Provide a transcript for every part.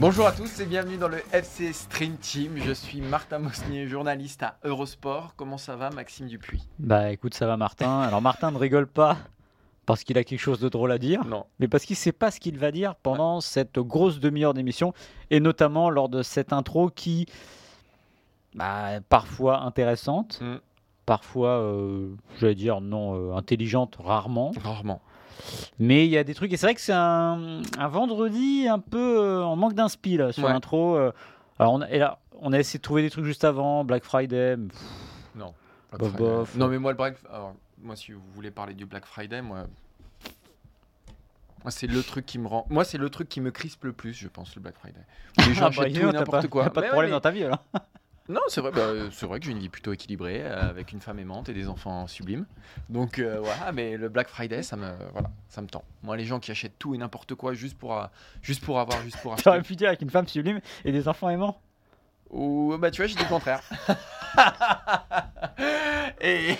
Bonjour à tous et bienvenue dans le FC Stream Team. Je suis Martin Mosnier, journaliste à Eurosport. Comment ça va, Maxime Dupuis? Bah écoute, ça va Martin. Alors Martin ne rigole pas parce qu'il a quelque chose de drôle à dire, Non. mais parce qu'il sait pas ce qu'il va dire pendant cette grosse demi-heure d'émission, et notamment lors de cette intro qui, bah, parfois intéressante, Mm. parfois, euh, j'allais dire non, euh, intelligente, rarement. Rarement. Mais il y a des trucs, et c'est vrai que c'est un, un vendredi un peu euh, en manque d'inspi là, sur Ouais. l'intro. alors on a, et là, on a essayé de trouver des trucs juste avant, Black Friday. pff, Non. Bof, bof. Non, mais moi, le Black... Alors, moi, si vous voulez parler du Black Friday, moi... Moi, c'est le truc qui me rend. Moi, c'est le truc qui me crispe le plus, je pense, le Black Friday. Les gens ah bah, achètent tout n'importe quoi. pas de Mais ouais, problème mais- dans ta vie alors. Non, c'est vrai, bah, c'est vrai que j'ai une vie plutôt équilibrée euh, avec une femme aimante et des enfants sublimes. Donc euh, voilà, mais le Black Friday, ça me, voilà, ça me tend. Moi, les gens qui achètent tout et n'importe quoi juste pour, euh, juste pour avoir, juste pour T'aurais acheter. pu dire avec une femme sublime et des enfants aimants? Ou bah tu vois, j'ai dit le contraire. et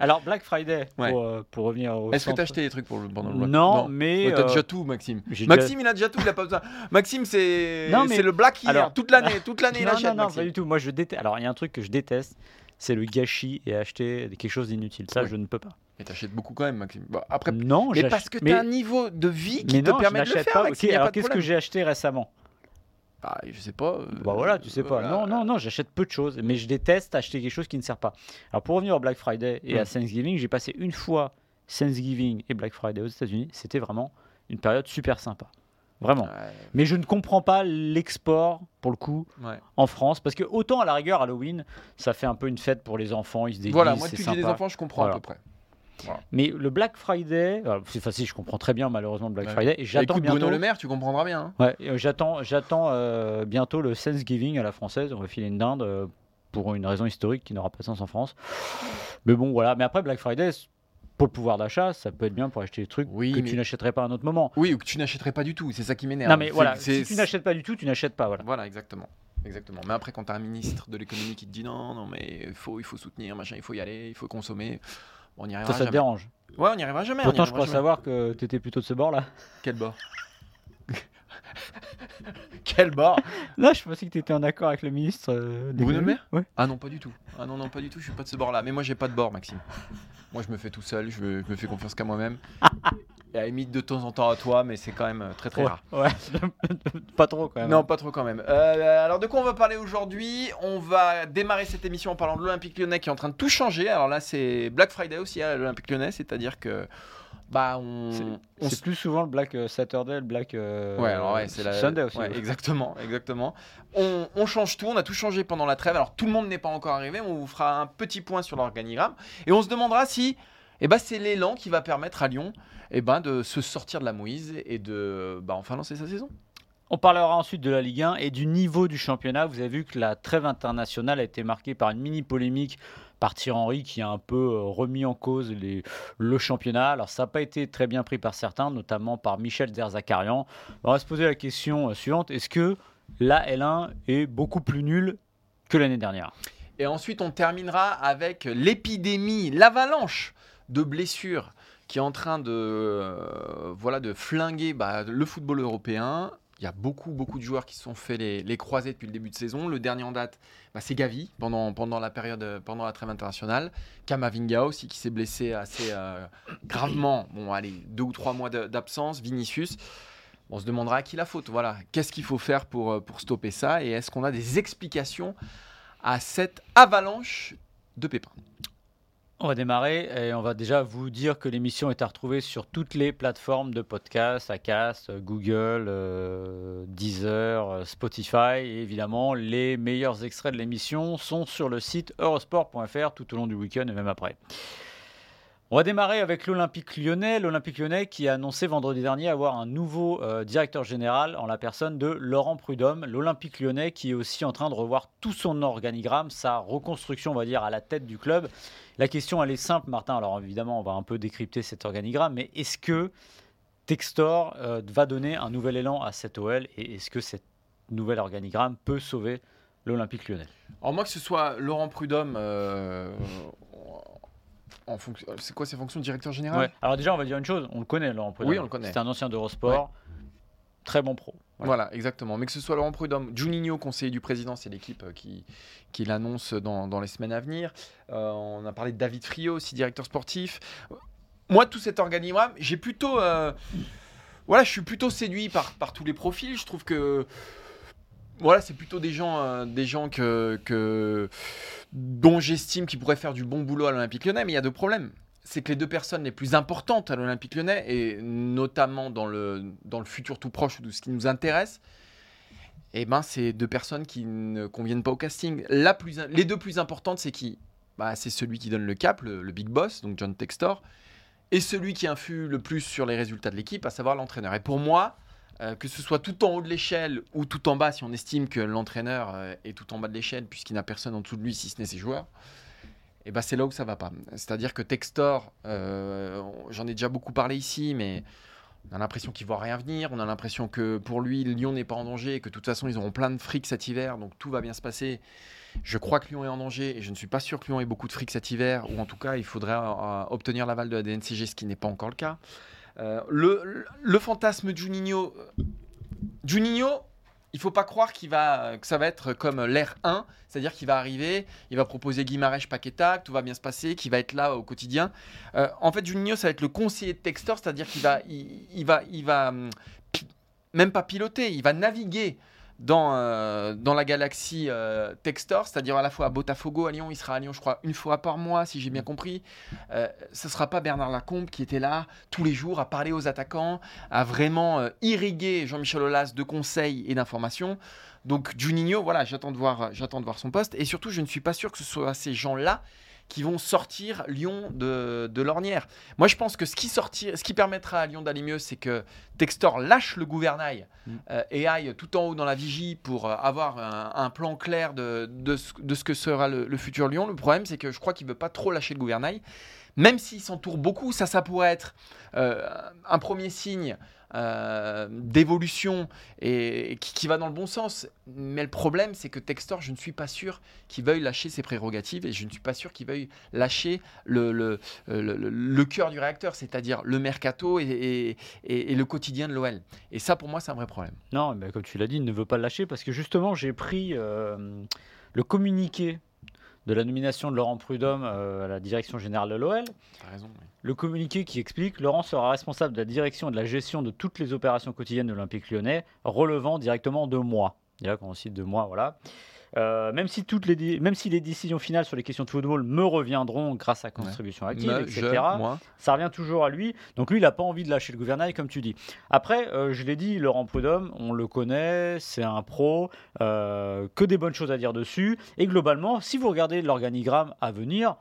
Alors Black Friday, Ouais. pour, euh, pour revenir au est-ce que centre. t'as acheté des trucs pour le pendant le Black Non, mais, Ouais, t'as euh, déjà tout, Maxime. Maxime, il a déjà tout, il a pas besoin. Maxime, c'est, Non, mais- c'est le Black hier, Alors- toute l'année, toute l'année, il non, achète. non, non, pas du tout. Moi, je déteste. Alors, il y a un truc que je déteste, c'est le gâchis et acheter quelque chose d'inutile. Ça, je ne peux pas. Et t'achètes beaucoup quand même, Maxime. Bon, après, Non, mais parce que mais- t'as un niveau de vie qui mais te non, je permet de le faire, pas. Maxime. Ok, y a alors qu'est-ce que j'ai acheté récemment? Bah, je sais pas. euh, Bah voilà, tu sais pas. voilà. Non, non, non, j'achète peu de choses, mais je déteste acheter quelque chose qui ne sert pas. Alors pour revenir au Black Friday et Mm. à Thanksgiving, j'ai passé une fois Thanksgiving et Black Friday aux États-Unis. C'était vraiment une période super sympa. Vraiment. Ouais, Mais je ne comprends pas l'export, pour le coup, ouais. en France, parce que autant à la rigueur, Halloween, ça fait un peu une fête pour les enfants, ils se déguisent, Voilà, moi depuis que j'ai des enfants, je comprends à peu près. Mais le Black Friday, alors, c'est facile, je comprends très bien malheureusement le Black Ouais. Friday, et j'attends bientôt. Bruno Le Maire, tu comprendras bien. hein. Ouais, euh, j'attends, j'attends euh, bientôt le Thanksgiving à la française. On va filer une dinde euh, pour une raison historique qui n'aura pas de sens en France. Mais bon, voilà. Mais après Black Friday, pour le pouvoir d'achat, ça peut être bien pour acheter des trucs Oui, que mais- tu n'achèterais pas à un autre moment. Oui, ou que tu n'achèterais pas du tout, c'est ça qui m'énerve. Non, mais voilà, si tu n'achètes pas du tout, tu n'achètes pas. Voilà. Voilà, exactement. Exactement. Mais après, quand tu as un ministre de l'économie qui te dit non, non, mais il faut, il faut soutenir, machin, il faut y aller, il faut consommer, on Ça, arrivera ça te dérange. Ouais, on n'y arrivera jamais. Pourtant, je crois jamais. savoir que tu étais plutôt de ce bord-là. Quel bord? Quel bord? Là, je pensais que tu étais en accord avec le ministre. euh, des Bruno Le Maire Ouais. Ah non, pas du tout. Ah non, non, pas du tout, je suis pas de ce bord-là. Mais moi, j'ai pas de bord, Maxime. Moi, je me fais tout seul, je me, je me fais confiance qu'à moi-même. Et à la limite, de temps en temps à toi, mais c'est quand même euh, très très Ouais, rare. ouais. pas trop quand même. Non, pas trop quand même. Euh, alors, de quoi on va parler aujourd'hui? On va démarrer cette émission en parlant de l'Olympique lyonnais qui est en train de tout changer. Alors là, c'est Black Friday aussi à l'Olympique lyonnais, c'est-à-dire que. Bah, on. C'est plus souvent le Black euh, Saturday, le Black euh, Ouais, alors ouais, c'est la... Sunday aussi. Ouais. exactement, exactement. On, on change tout, on a tout changé pendant la trêve. Alors tout le monde n'est pas encore arrivé, on vous fera un petit point sur l'organigramme et on se demandera si eh ben, c'est l'élan qui va permettre à Lyon eh ben, de se sortir de la mouise et de bah, enfin lancer sa saison. On parlera ensuite de la Ligue 1 et du niveau du championnat. Vous avez vu que la trêve internationale a été marquée par une mini polémique par Thierry Henry qui a un peu euh, remis en cause les- le championnat. Alors ça n'a pas été très bien pris par certains, notamment par Michel Derzakarian. On va se poser la question euh, suivante est-ce que la L1 est beaucoup plus nulle que l'année dernière? Et ensuite, on terminera avec l'épidémie, l'avalanche de blessures qui est en train de, euh, voilà, de flinguer bah, le football européen. Il y a beaucoup, beaucoup de joueurs qui se sont fait les, les croisés depuis le début de saison. Le dernier en date, bah, c'est Gavi pendant, pendant la période, pendant la trêve internationale. Kamavinga aussi qui s'est blessé assez euh, gravement. Bon, allez, deux ou trois mois d'absence. Vinicius. On se demandera à qui la faute. Voilà, qu'est-ce qu'il faut faire pour, euh, pour stopper ça? Et est-ce qu'on a des explications à cette avalanche de pépins? On va démarrer et on va déjà vous dire que l'émission est à retrouver sur toutes les plateformes de podcast, Acast, Google, euh, Deezer, Spotify. Et évidemment, les meilleurs extraits de l'émission sont sur le site eurosport.fr tout au long du week-end et même après. On va démarrer avec l'Olympique lyonnais. L'Olympique lyonnais qui a annoncé vendredi dernier avoir un nouveau euh, directeur général en la personne de Laurent Prudhomme. L'Olympique lyonnais qui est aussi en train de revoir tout son organigramme, sa reconstruction, on va dire, à la tête du club. La question, elle est simple, Martin. Alors évidemment, on va un peu décrypter cet organigramme, mais est-ce que Textor euh, va donner un nouvel élan à cette OL et est-ce que cet nouvel organigramme peut sauver l'Olympique lyonnais? Alors moi, que ce soit Laurent Prudhomme... Euh, fonction... C'est quoi ses fonctions de directeur général Alors déjà, on va dire une chose, on le connaît, Laurent Prudhomme. Oui, on le connaît. C'est un ancien d'Eurosport, très bon pro. Voilà. exactement. Mais que ce soit Laurent Prudhomme, Juninho, conseiller du président, c'est l'équipe euh, qui, qui l'annonce dans, les semaines à venir. Euh, on a parlé de David Frio, aussi directeur sportif. Moi, tout cet organigramme, j'ai plutôt... Euh, voilà, je suis plutôt séduit par, par tous les profils. Je trouve que voilà, c'est plutôt des gens, des gens que, dont j'estime qu'ils pourraient faire du bon boulot à l'Olympique Lyonnais, mais il y a deux problèmes. C'est que les deux personnes les plus importantes à l'Olympique Lyonnais, et notamment dans le, dans le futur tout proche de ce qui nous intéresse, eh ben, c'est deux personnes qui ne conviennent pas au casting. La plus, les deux plus importantes, c'est qui? Bah, C'est celui qui donne le cap, le, big boss, donc John Textor, et celui qui influe le plus sur les résultats de l'équipe, à savoir l'entraîneur. Et pour moi, euh, que ce soit tout en haut de l'échelle ou tout en bas, si on estime que l'entraîneur euh, est tout en bas de l'échelle, puisqu'il n'a personne en dessous de lui, si ce n'est ses joueurs, et eh ben c'est là où ça va pas. C'est-à-dire que Textor, euh, j'en ai déjà beaucoup parlé ici, mais on a l'impression qu'il voit rien venir. On a l'impression que pour lui, Lyon n'est pas en danger et que de toute façon, ils auront plein de fric cet hiver, donc tout va bien se passer. Je crois que Lyon est en danger et je ne suis pas sûr que Lyon ait beaucoup de fric cet hiver, ou en tout cas, il faudrait obtenir l'aval de la DNCG, ce qui n'est pas encore le cas. Euh, le, fantasme Juninho, Juninho, il faut pas croire qu'il va, que ça va être comme l'ère 1, c'est-à-dire qu'il va arriver, il va proposer Guimarães Paqueta, tout va bien se passer, qu'il va être là au quotidien. Euh, en fait, Juninho, ça va être le conseiller de Textor, c'est-à-dire qu'il va, il, va, il va hum, même pas piloter, il va naviguer dans, euh, dans la galaxie euh, Textor, c'est-à-dire à la fois à Botafogo, à Lyon, il sera à Lyon, je crois, une fois par mois, si j'ai bien compris. Euh, ce ne sera pas Bernard Lacombe qui était là tous les jours à parler aux attaquants, à vraiment irriguer Jean-Michel Aulas de conseils et d'informations. Donc Juninho, voilà, j'attends de, voir, j'attends de voir son poste. Et surtout, je ne suis pas sûr que ce soit ces gens-là qui vont sortir Lyon de, l'ornière. Moi, je pense que ce qui, sortir, ce qui permettra à Lyon d'aller mieux, c'est que Textor lâche le gouvernail mm. euh, et aille tout en haut dans la vigie pour euh, avoir un, plan clair de, de, ce, que sera le, futur Lyon. Le problème, c'est que je crois qu'il ne veut pas trop lâcher le gouvernail. Même s'il s'entoure beaucoup, ça, ça pourrait être euh, un premier signe euh, d'évolution et qui, va dans le bon sens. Mais le problème, c'est que Textor, je ne suis pas sûr qu'il veuille lâcher ses prérogatives et je ne suis pas sûr qu'il veuille lâcher le, le, le, cœur du réacteur, c'est-à-dire le mercato et, et, le quotidien de l'OL. Et ça, pour moi, c'est un vrai problème. Non, mais comme tu l'as dit, il ne veut pas le lâcher parce que justement, j'ai pris euh, le communiqué de la nomination de Laurent Prudhomme euh, à la direction générale de l'OL. Le communiqué qui explique Laurent sera responsable de la direction et de la gestion de toutes les opérations quotidiennes de l'Olympique lyonnais, relevant directement de moi. Déjà, quand on cite de moi, voilà. Euh, même, si toutes les même si les décisions finales sur les questions de football me reviendront grâce à contribution active, etc., ça revient toujours à lui. Donc lui, il n'a pas envie de lâcher le gouvernail, comme tu dis. Après, euh, je l'ai dit, Laurent Prudhomme, on le connaît, c'est un pro, euh, que des bonnes choses à dire dessus. Et globalement, si vous regardez l'organigramme à venir,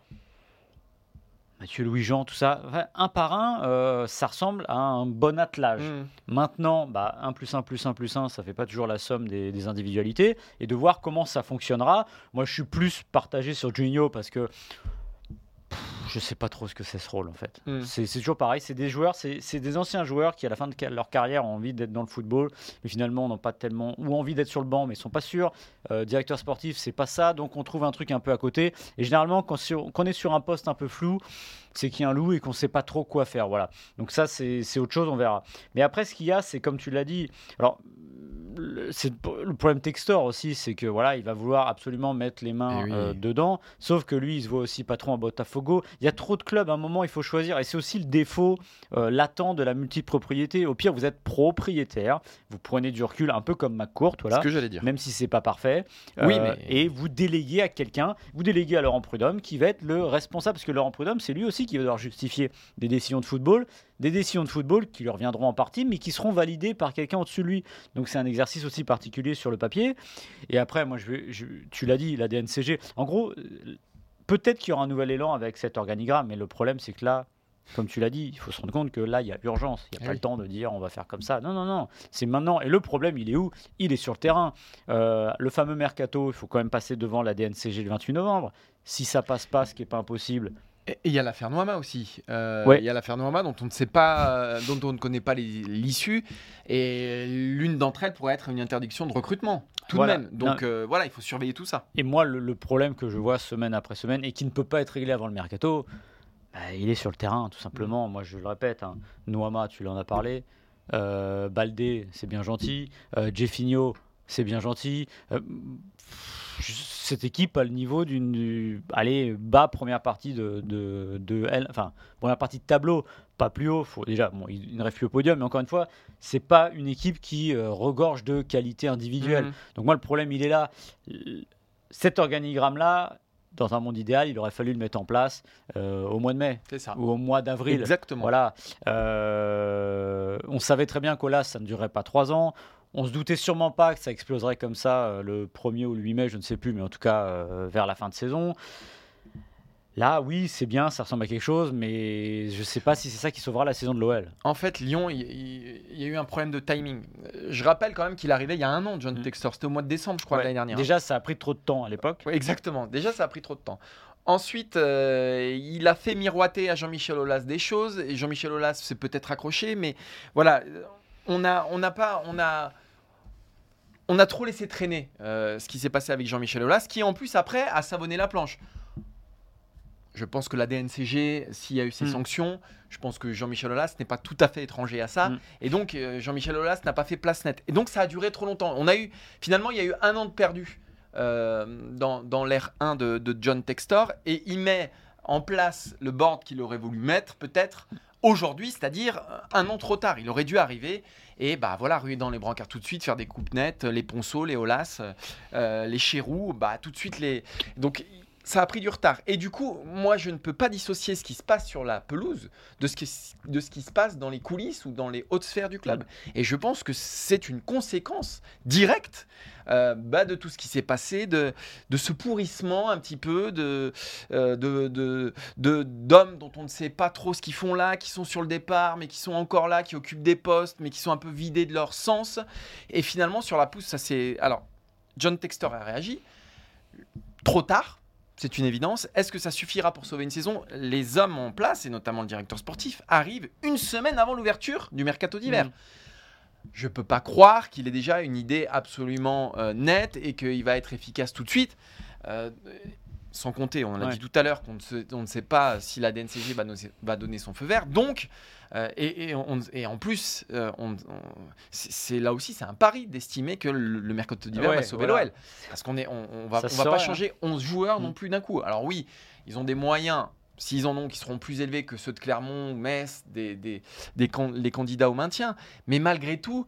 Mathieu Louis-Jean, tout ça, un par un, euh, ça ressemble à un bon attelage. Mm. Maintenant, bah, 1 plus 1 plus 1 plus 1, ça fait pas toujours la somme des, individualités. Et de voir comment ça fonctionnera. Moi, je suis plus partagé sur Juninho parce que je sais pas trop ce que c'est ce rôle en fait. Hmm. C'est toujours pareil, c'est des joueurs, c'est des anciens joueurs qui à la fin de leur carrière ont envie d'être dans le football, mais finalement n'ont pas tellement ou envie d'être sur le banc, mais ils sont pas sûrs. Euh, directeur sportif, c'est pas ça, donc on trouve un truc un peu à côté. Et généralement, quand, on est sur un poste un peu flou, c'est qu'il y a un loup et qu'on sait pas trop quoi faire. Voilà. Donc ça, c'est autre chose, on verra. Mais après, ce qu'il y a, c'est comme tu l'as dit. Alors le, c'est le problème Textor aussi, c'est que voilà, il va vouloir absolument mettre les mains Eh oui. euh, dedans. Sauf que lui, il se voit aussi patron à Botafogo. Il y a trop de clubs. À un moment, il faut choisir. Et c'est aussi le défaut euh, latent de la multipropriété. Au pire, vous êtes propriétaire. Vous prenez du recul, un peu comme McCourt, voilà. Ce que j'allais dire. Même si c'est pas parfait. Oui, Euh, mais- Et vous déléguez à quelqu'un, vous déléguez à Laurent Prudhomme, qui va être le responsable, parce que Laurent Prudhomme, c'est lui aussi qui va devoir justifier des décisions de football, des décisions de football qui lui reviendront en partie, mais qui seront validées par quelqu'un au-dessus de lui. Donc c'est un exercice aussi particulier sur le papier. Et après, moi, je je- tu l'as dit, la DNCG. En gros, euh, peut-être qu'il y aura un nouvel élan avec cet organigramme, mais le problème, c'est que là, comme tu l'as dit, il faut se rendre compte que là, il y a urgence. Il n'y a pas oui. le temps de dire on va faire comme ça. Non, non, non. C'est maintenant. Et le problème, il est où? Il est sur le terrain. Euh, le fameux mercato, il faut quand même passer devant la DNCG le 28 novembre. Si ça passe pas, ce qui n'est pas impossible, Et il y a l'affaire Noama aussi. Euh, Ouais. Il y a l'affaire Noama dont on ne sait pas, euh, dont on ne connaît pas l'issue. Et l'une d'entre elles pourrait être une interdiction de recrutement, tout Voilà. de même. Donc euh, voilà, il faut surveiller tout ça. Et moi, le, le problème que je vois semaine après semaine et qui ne peut pas être réglé avant le mercato, bah, il est sur le terrain, tout simplement. Moi, je le répète, hein, Nouama, tu l'en as parlé. Euh, Baldé, c'est bien gentil. Euh, Jeffinho, c'est bien gentil. Euh, cette équipe a le niveau d'une. du- Allez, bas première partie de, de, de elle. Enfin, première partie de tableau, pas plus haut. Faut, déjà, bon, il, il ne rêve plus au podium, mais encore une fois, c'est pas une équipe qui euh, regorge de qualité individuelle. Mhm. Donc moi, le problème, il est là. L- Cet organigramme-là, dans un monde idéal, il aurait fallu le mettre en place euh, au mois de mai ça. ou au mois d'avril. Exactement. Voilà. Euh, on savait très bien qu'Olas, ça ne durerait pas trois ans. On se doutait sûrement pas que ça exploserait comme ça euh, le 1er ou le 8 mai, je ne sais plus, mais en tout cas euh, vers la fin de saison. Là, oui, c'est bien, ça ressemble à quelque chose, mais je ne sais pas si c'est ça qui sauvera la saison de l'OL. En fait, Lyon, il, y a eu un problème de timing. Euh, Je rappelle quand même qu'il arrivait il y a un an, John Mm. Textor. C'était au mois de décembre, je crois, Ouais. l'année dernière. Déjà, ça a pris trop de temps à l'époque. Ouais, exactement. Déjà, ça a pris trop de temps. Ensuite, euh, il a fait miroiter à Jean-Michel Aulas des choses. Et Jean-Michel Aulas s'est peut-être accroché, mais voilà, on a, on n'a pas, on a, on a trop laissé traîner euh, ce qui s'est passé avec Jean-Michel Aulas, qui en plus après a savonné la planche. Je pense que la DNCG, s'il y a eu ces Mm. sanctions, je pense que Jean-Michel Aulas n'est pas tout à fait étranger à ça. Mm. Et donc, euh, Jean-Michel Aulas n'a pas fait place nette. Et donc, ça a duré trop longtemps. On a eu, finalement, il y a eu un an de perdu euh, dans, dans l'ère 1 de, de John Textor. Et il met en place le board qu'il aurait voulu mettre, peut-être, aujourd'hui, c'est-à-dire euh, un an trop tard. Il aurait dû arriver et bah voilà, ruer dans les brancards tout de suite, faire des coupes nettes, les ponceaux, les Olas, euh, les chérous, bah tout de suite les. Donc ça a pris du retard. Et du coup, moi, je ne peux pas dissocier ce qui se passe sur la pelouse de ce qui, se passe dans les coulisses ou dans les hautes sphères du club. Et je pense que c'est une conséquence directe euh, bah, de tout ce qui s'est passé, de, ce pourrissement un petit peu, euh, de- d'hommes dont on ne sait pas trop ce qu'ils font là, qui sont sur le départ, mais qui sont encore là, qui occupent des postes, mais qui sont un peu vidés de leur sens. Et finalement, sur la pousse, ça c'est... Alors, John Textor a réagi trop tard. C'est une évidence. Est-ce que ça suffira pour sauver une saison? Les hommes en place, et notamment le directeur sportif, arrivent une semaine avant l'ouverture du mercato d'hiver. Mhm. Je peux pas croire qu'il ait déjà une idée absolument euh, nette et qu'il va être efficace tout de suite. Euh, sans compter, on en a Ouais. dit tout à l'heure qu'on ne, sait- ne pas si la DNCG va, donner- va donner son feu vert. Donc, euh, et, et on- et en plus, euh, on- on- c'est là aussi, c'est un pari d'estimer que le, le mercato d'hiver Ouais, va sauver voilà. l'OL. Parce qu'on est, on, on va, pas hein. changer 11 joueurs non Mm. plus d'un coup. Alors oui, ils ont des moyens, s'ils en ont, qui seront plus élevés que ceux de Clermont, Metz, des, des, des can- les candidats au maintien. Mais malgré tout,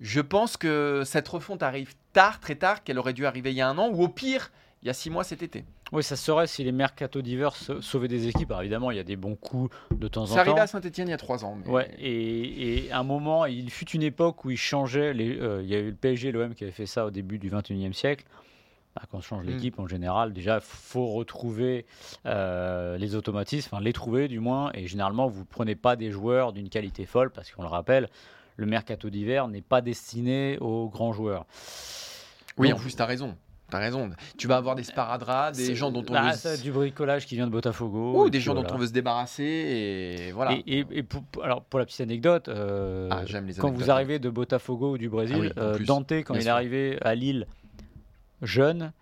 je pense que cette refonte arrive tard, très tard, qu'elle aurait dû arriver il y a un an, ou au pire, il y a six mois cet été. Oui, ça serait si les mercato divers sa- sauvaient des équipes. Alors évidemment, il y a des bons coups de temps en temps. arrivé à Saint-Etienne il y a trois ans. mais- Ouais, et, et à un moment, il fut une époque où il changeait. Les, euh, il y a eu le PSG et l'OM qui avaient fait ça au début du 21e siècle. Bah, quand on change Mm. l'équipe, en général, déjà, il faut retrouver euh, les automatismes, enfin les trouver du moins. Et généralement, vous ne prenez pas des joueurs d'une qualité folle, parce qu'on le rappelle, le mercato d'hiver n'est pas destiné aux grands joueurs. Oui, Donc, en plus, tu as raison. T'as raison. Tu vas avoir des sparadraps, des gens dont on bah, veut... ça, du bricolage qui vient de Botafogo. Ou des gens dont on veut se débarrasser, et voilà. Et, et- et pour, alors pour la petite anecdote, euh, Ah, j'aime les quand vous arrivez de Botafogo ou du Brésil, Ah oui, euh, Dante, quand bien il est arrivé à Lille, jeune,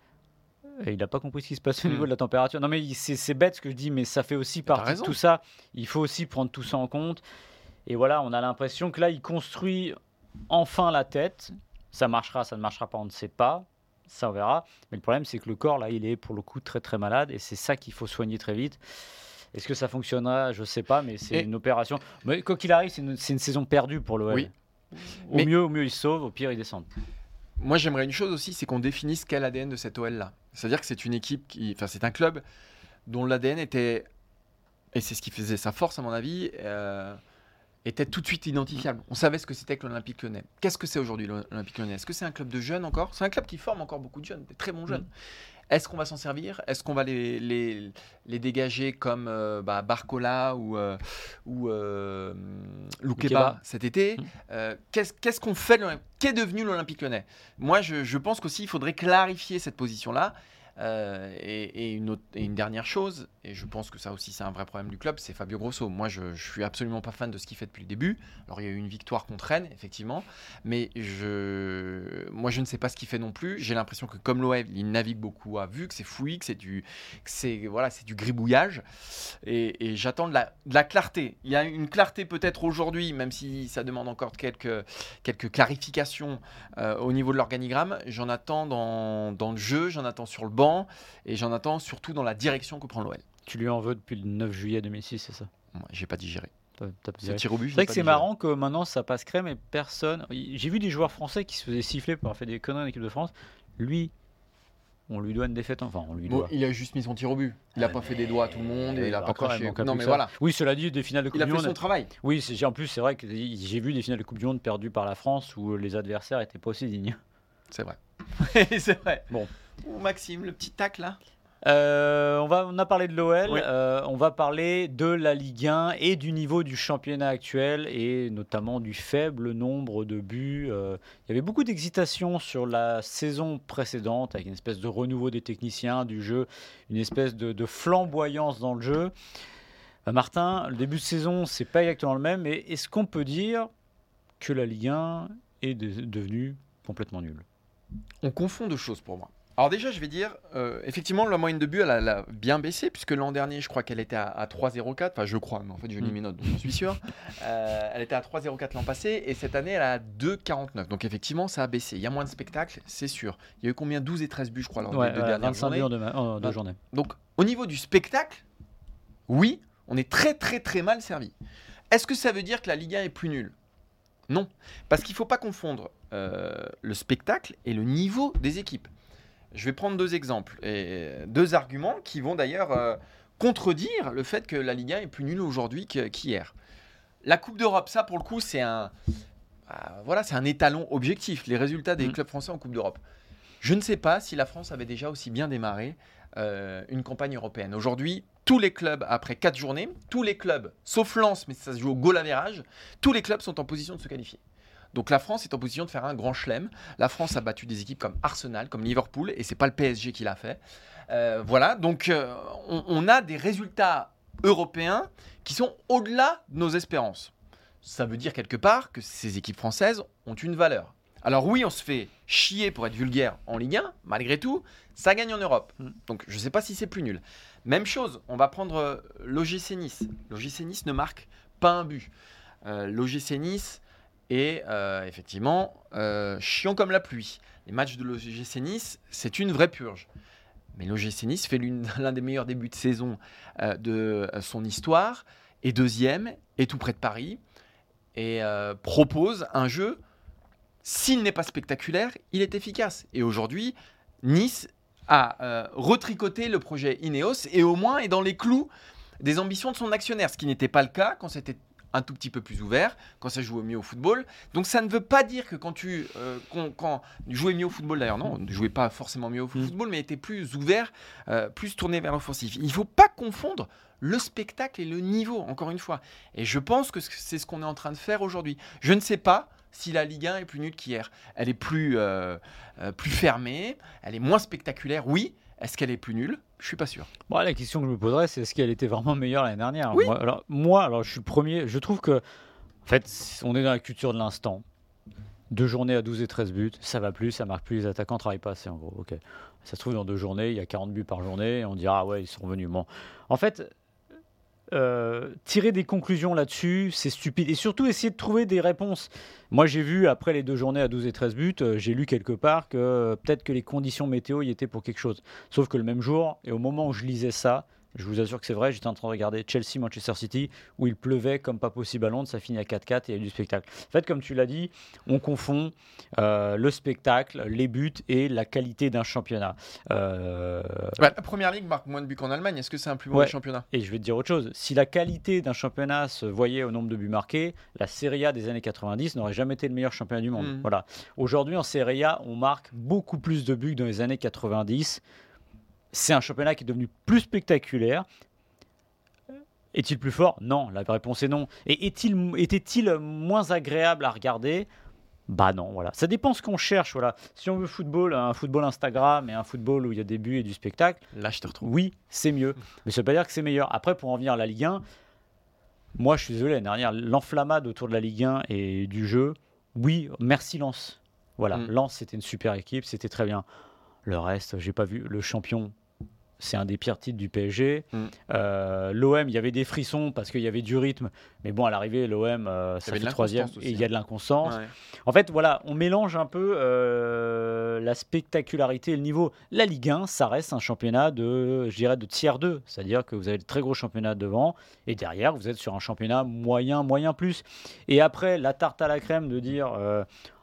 et il n'a pas compris ce qui se passe au Hmm. niveau de la température. Non mais c'est bête ce que je dis, mais ça fait aussi partie de tout ça. Il faut aussi prendre tout ça en compte. Et voilà, on a l'impression que là, il construit enfin la tête. Ça marchera, ça ne marchera pas, on ne sait pas. Ça, on verra. Mais le problème, c'est que le corps, là, il est pour le coup très très malade et c'est ça qu'il faut soigner très vite. Est-ce que ça fonctionnera? Je ne sais pas, mais c'est Et- une opération. Mais quoi qu'il arrive, c'est une, saison perdue pour l'OL. Oui. Au Mais- mieux, au mieux, ils se sauvent, au pire, ils descendent. Moi, j'aimerais une chose aussi, c'est qu'on définisse quel ADN de cette OL-là. C'est-à-dire que c'est une équipe qui. Enfin, c'est un club dont l'ADN était. Et c'est ce qui faisait sa force, à mon avis. euh, était tout de suite identifiable. On savait ce que c'était que l'Olympique lyonnais. Qu'est-ce que c'est aujourd'hui l'Olympique lyonnais? Est-ce que c'est un club de jeunes encore? C'est un club qui forme encore beaucoup de jeunes, des très bons jeunes. Est-ce qu'on va s'en servir? Est-ce qu'on va les, les, les dégager comme euh, bah, Barcola ou, euh, ou euh, Loukeba cet été? Mm. Euh, Qu'est-ce qu'on fait Qu'est devenu l'Olympique lyonnais? Moi, je, je pense qu'aussi, il faudrait clarifier cette position-là. Euh, et, une dernière chose, et je pense que ça aussi c'est un vrai problème du club, c'est Fabio Grosso. Moi je, je suis absolument pas fan de ce qu'il fait depuis le début. Alors il y a eu une victoire contre Rennes, effectivement, mais moi je ne sais pas ce qu'il fait non plus. J'ai l'impression que comme l'OM, il navigue beaucoup à vue, que c'est fouillis, que c'est du, voilà, du gribouillage, et, j'attends de la, clarté. Il y a une clarté peut-être aujourd'hui, même si ça demande encore quelques, quelques clarifications euh, au niveau de l'organigramme. J'en attends dans le jeu, j'en attends sur le banc, et j'en attends surtout dans la direction que prend l'OL. Tu lui en veux depuis le 9 juillet 2006, c'est ça? Moi, j'ai pas digéré. Pas C'est vrai que pas c'est marrant que maintenant ça passe crème et personne. J'ai vu des joueurs français qui se faisaient siffler pour avoir fait des conneries en équipe de France. Lui, on lui doit une défaite. Enfin, on lui Bon, doit. il a juste mis son tir au but. Il a Ah, pas fait des doigts à tout le monde et il a pas Encore, il craché. Non mais ça. voilà. Oui, cela dit, des finales de Coupe Il a du fait Monde. son travail. Oui, en plus, c'est vrai que j'ai vu des finales de Coupe du Monde perdues par la France où les adversaires étaient pas aussi dignes. C'est vrai. c'est vrai. Bon. Ouh, Maxime, le petit tac là. Euh, on, va, on a parlé de l'OL, Oui. euh, on va parler de la Ligue 1 et du niveau du championnat actuel et notamment du faible nombre de buts. Euh, il y avait beaucoup d'excitation sur la saison précédente avec une espèce de renouveau des techniciens, du jeu, une espèce de, de flamboyance dans le jeu. Euh, Martin, le début de saison, c'est pas exactement le même, mais est-ce qu'on peut dire que la Ligue 1 est de- devenue complètement nulle? On confond deux choses pour moi. Alors déjà, je vais dire, euh, effectivement, la moyenne de but, elle a, elle a bien baissé, puisque l'an dernier, je crois qu'elle était à, à 3,04. Enfin, je crois, mais en fait, je lis mes notes, donc j'en suis sûr. Euh, elle était à 3,04 l'an passé, et cette année, elle est à 2,49. Donc effectivement, ça a baissé. Il y a moins de spectacles, c'est sûr. Il y a eu combien? 12 et 13 buts, je crois, lors Ouais, des deux ouais, dernières 25 journées. buts en deux, deux journées. Donc, au niveau du spectacle, oui, on est très très très mal servi. Est-ce que ça veut dire que la Ligue 1 est plus nulle? Non, parce qu'il ne faut pas confondre euh, le spectacle et le niveau des équipes. Je vais prendre deux exemples et deux arguments qui vont d'ailleurs euh, contredire le fait que la Ligue 1 est plus nulle aujourd'hui qu'hier. La Coupe d'Europe, ça pour le coup, c'est un, ah, voilà, c'est un étalon objectif. Les résultats des Mm. clubs français en Coupe d'Europe. Je ne sais pas si la France avait déjà aussi bien démarré euh, une campagne européenne. Aujourd'hui, tous les clubs, après 4 journées, tous les clubs, sauf Lens, mais ça se joue au goal average, tous les clubs sont en position de se qualifier. Donc la France est en position de faire un grand chelem. La France a battu des équipes comme Arsenal, comme Liverpool, et c'est pas le PSG qui l'a fait. Euh, voilà, donc euh, on, on a des résultats européens qui sont au-delà de nos espérances. Ça veut dire quelque part que ces équipes françaises ont une valeur. Alors oui, on se fait chier pour être vulgaire en Ligue 1, malgré tout, ça gagne en Europe. Mm. Donc je ne sais pas si c'est plus nul. Même chose, on va prendre euh, l'OGC Nice. L'OGC Nice ne marque pas un but. L'OGC Nice est euh, effectivement euh, chiant comme la pluie. Les matchs de l'OGC Nice, c'est une vraie purge. Mais l'OGC Nice fait l'un des meilleurs débuts de saison euh, de son histoire, est deuxième, est tout près de Paris, et propose un jeu, s'il n'est pas spectaculaire, il est efficace. Et aujourd'hui, Nice a retricoté le projet Ineos et au moins est dans les clous des ambitions de son actionnaire, ce qui n'était pas le cas quand c'était un tout petit peu plus ouvert, quand ça jouait mieux au football. Donc ça ne veut pas dire que quand tu euh, quand, quand- jouais mieux au football d'ailleurs, non, ne jouais pas forcément mieux au Mm. football, mais était plus ouvert, euh, plus tourné vers l'offensif. Il ne faut pas confondre le spectacle et le niveau, encore une fois. Et je pense que c'est ce qu'on est en train de faire aujourd'hui. Je ne sais pas si la Ligue 1 est plus nulle qu'hier. Elle est plus, euh, plus fermée, elle est moins spectaculaire, oui. Est-ce qu'elle est plus nulle? Je suis pas sûr. Bon, la question que je me poserais, c'est est-ce qu'elle était vraiment meilleure l'année dernière Oui. moi, alors, moi, alors, je suis le premier. Je trouve que, en fait, on est dans la culture de l'instant. Deux journées à 12 et 13 buts, ça va plus, ça marque plus, les attaquants travaillent pas assez en gros. Ok. Ça se trouve, dans deux journées, il y a 40 buts par journée, et on dira, ah ouais, ils sont revenus. Bon. En fait, euh, tirer des conclusions là-dessus, c'est stupide. Et surtout, essayer de trouver des réponses. Moi, j'ai vu, après les deux journées à 12 et 13 buts, euh, j'ai lu quelque part que euh, peut-être que les conditions météo y étaient pour quelque chose. Sauf que le même jour, et au moment où je lisais ça, je vous assure que c'est vrai, j'étais en train de regarder Chelsea-Manchester City, où il pleuvait comme pas possible à Londres, ça finit à 4-4 et il y a eu du spectacle. En fait, comme tu l'as dit, on confond euh, le spectacle, les buts et la qualité d'un championnat. Euh, Bah, la première ligue marque moins de buts qu'en Allemagne. Est-ce que c'est un plus mauvais Ouais. championnat? Et je vais te dire autre chose, si la qualité d'un championnat se voyait au nombre de buts marqués, la Serie A des années 90 n'aurait jamais été le meilleur championnat du monde. Mhm. Voilà. Aujourd'hui, en Serie A, on marque beaucoup plus de buts que dans les années 90. C'est un championnat qui est devenu plus spectaculaire. Est-il plus fort? Non, la réponse est non. Et est-il, était-il moins agréable à regarder? Bah non, voilà. Ça dépend ce qu'on cherche, voilà. Si on veut football, un football Instagram et un football où il y a des buts et du spectacle, Là, je te retrouve. oui, c'est mieux. Mais ça veut pas dire que c'est meilleur. Après, pour en venir à la Ligue 1, moi, je suis désolé, l'année dernière, l'enflammade autour de la Ligue 1 et du jeu, oui, merci Lens. Voilà, Mm. Lens, c'était une super équipe, c'était très bien. Le reste, j'ai pas vu. Le champion, c'est un des pires titres du PSG. Mm. Euh, L'OM, il y avait des frissons parce qu'il y avait du rythme. Mais bon, à l'arrivée, l'OM, euh, ça fait troisième et il y a de l'inconstance. Ouais. En fait, voilà, on mélange un peu euh, la spectacularité et le niveau. La Ligue 1, ça reste un championnat de, je dirais, de tiers 2. C'est-à-dire que vous avez de très gros championnats devant et derrière, vous êtes sur un championnat moyen, moyen plus. Et après, la tarte à la crème de dire.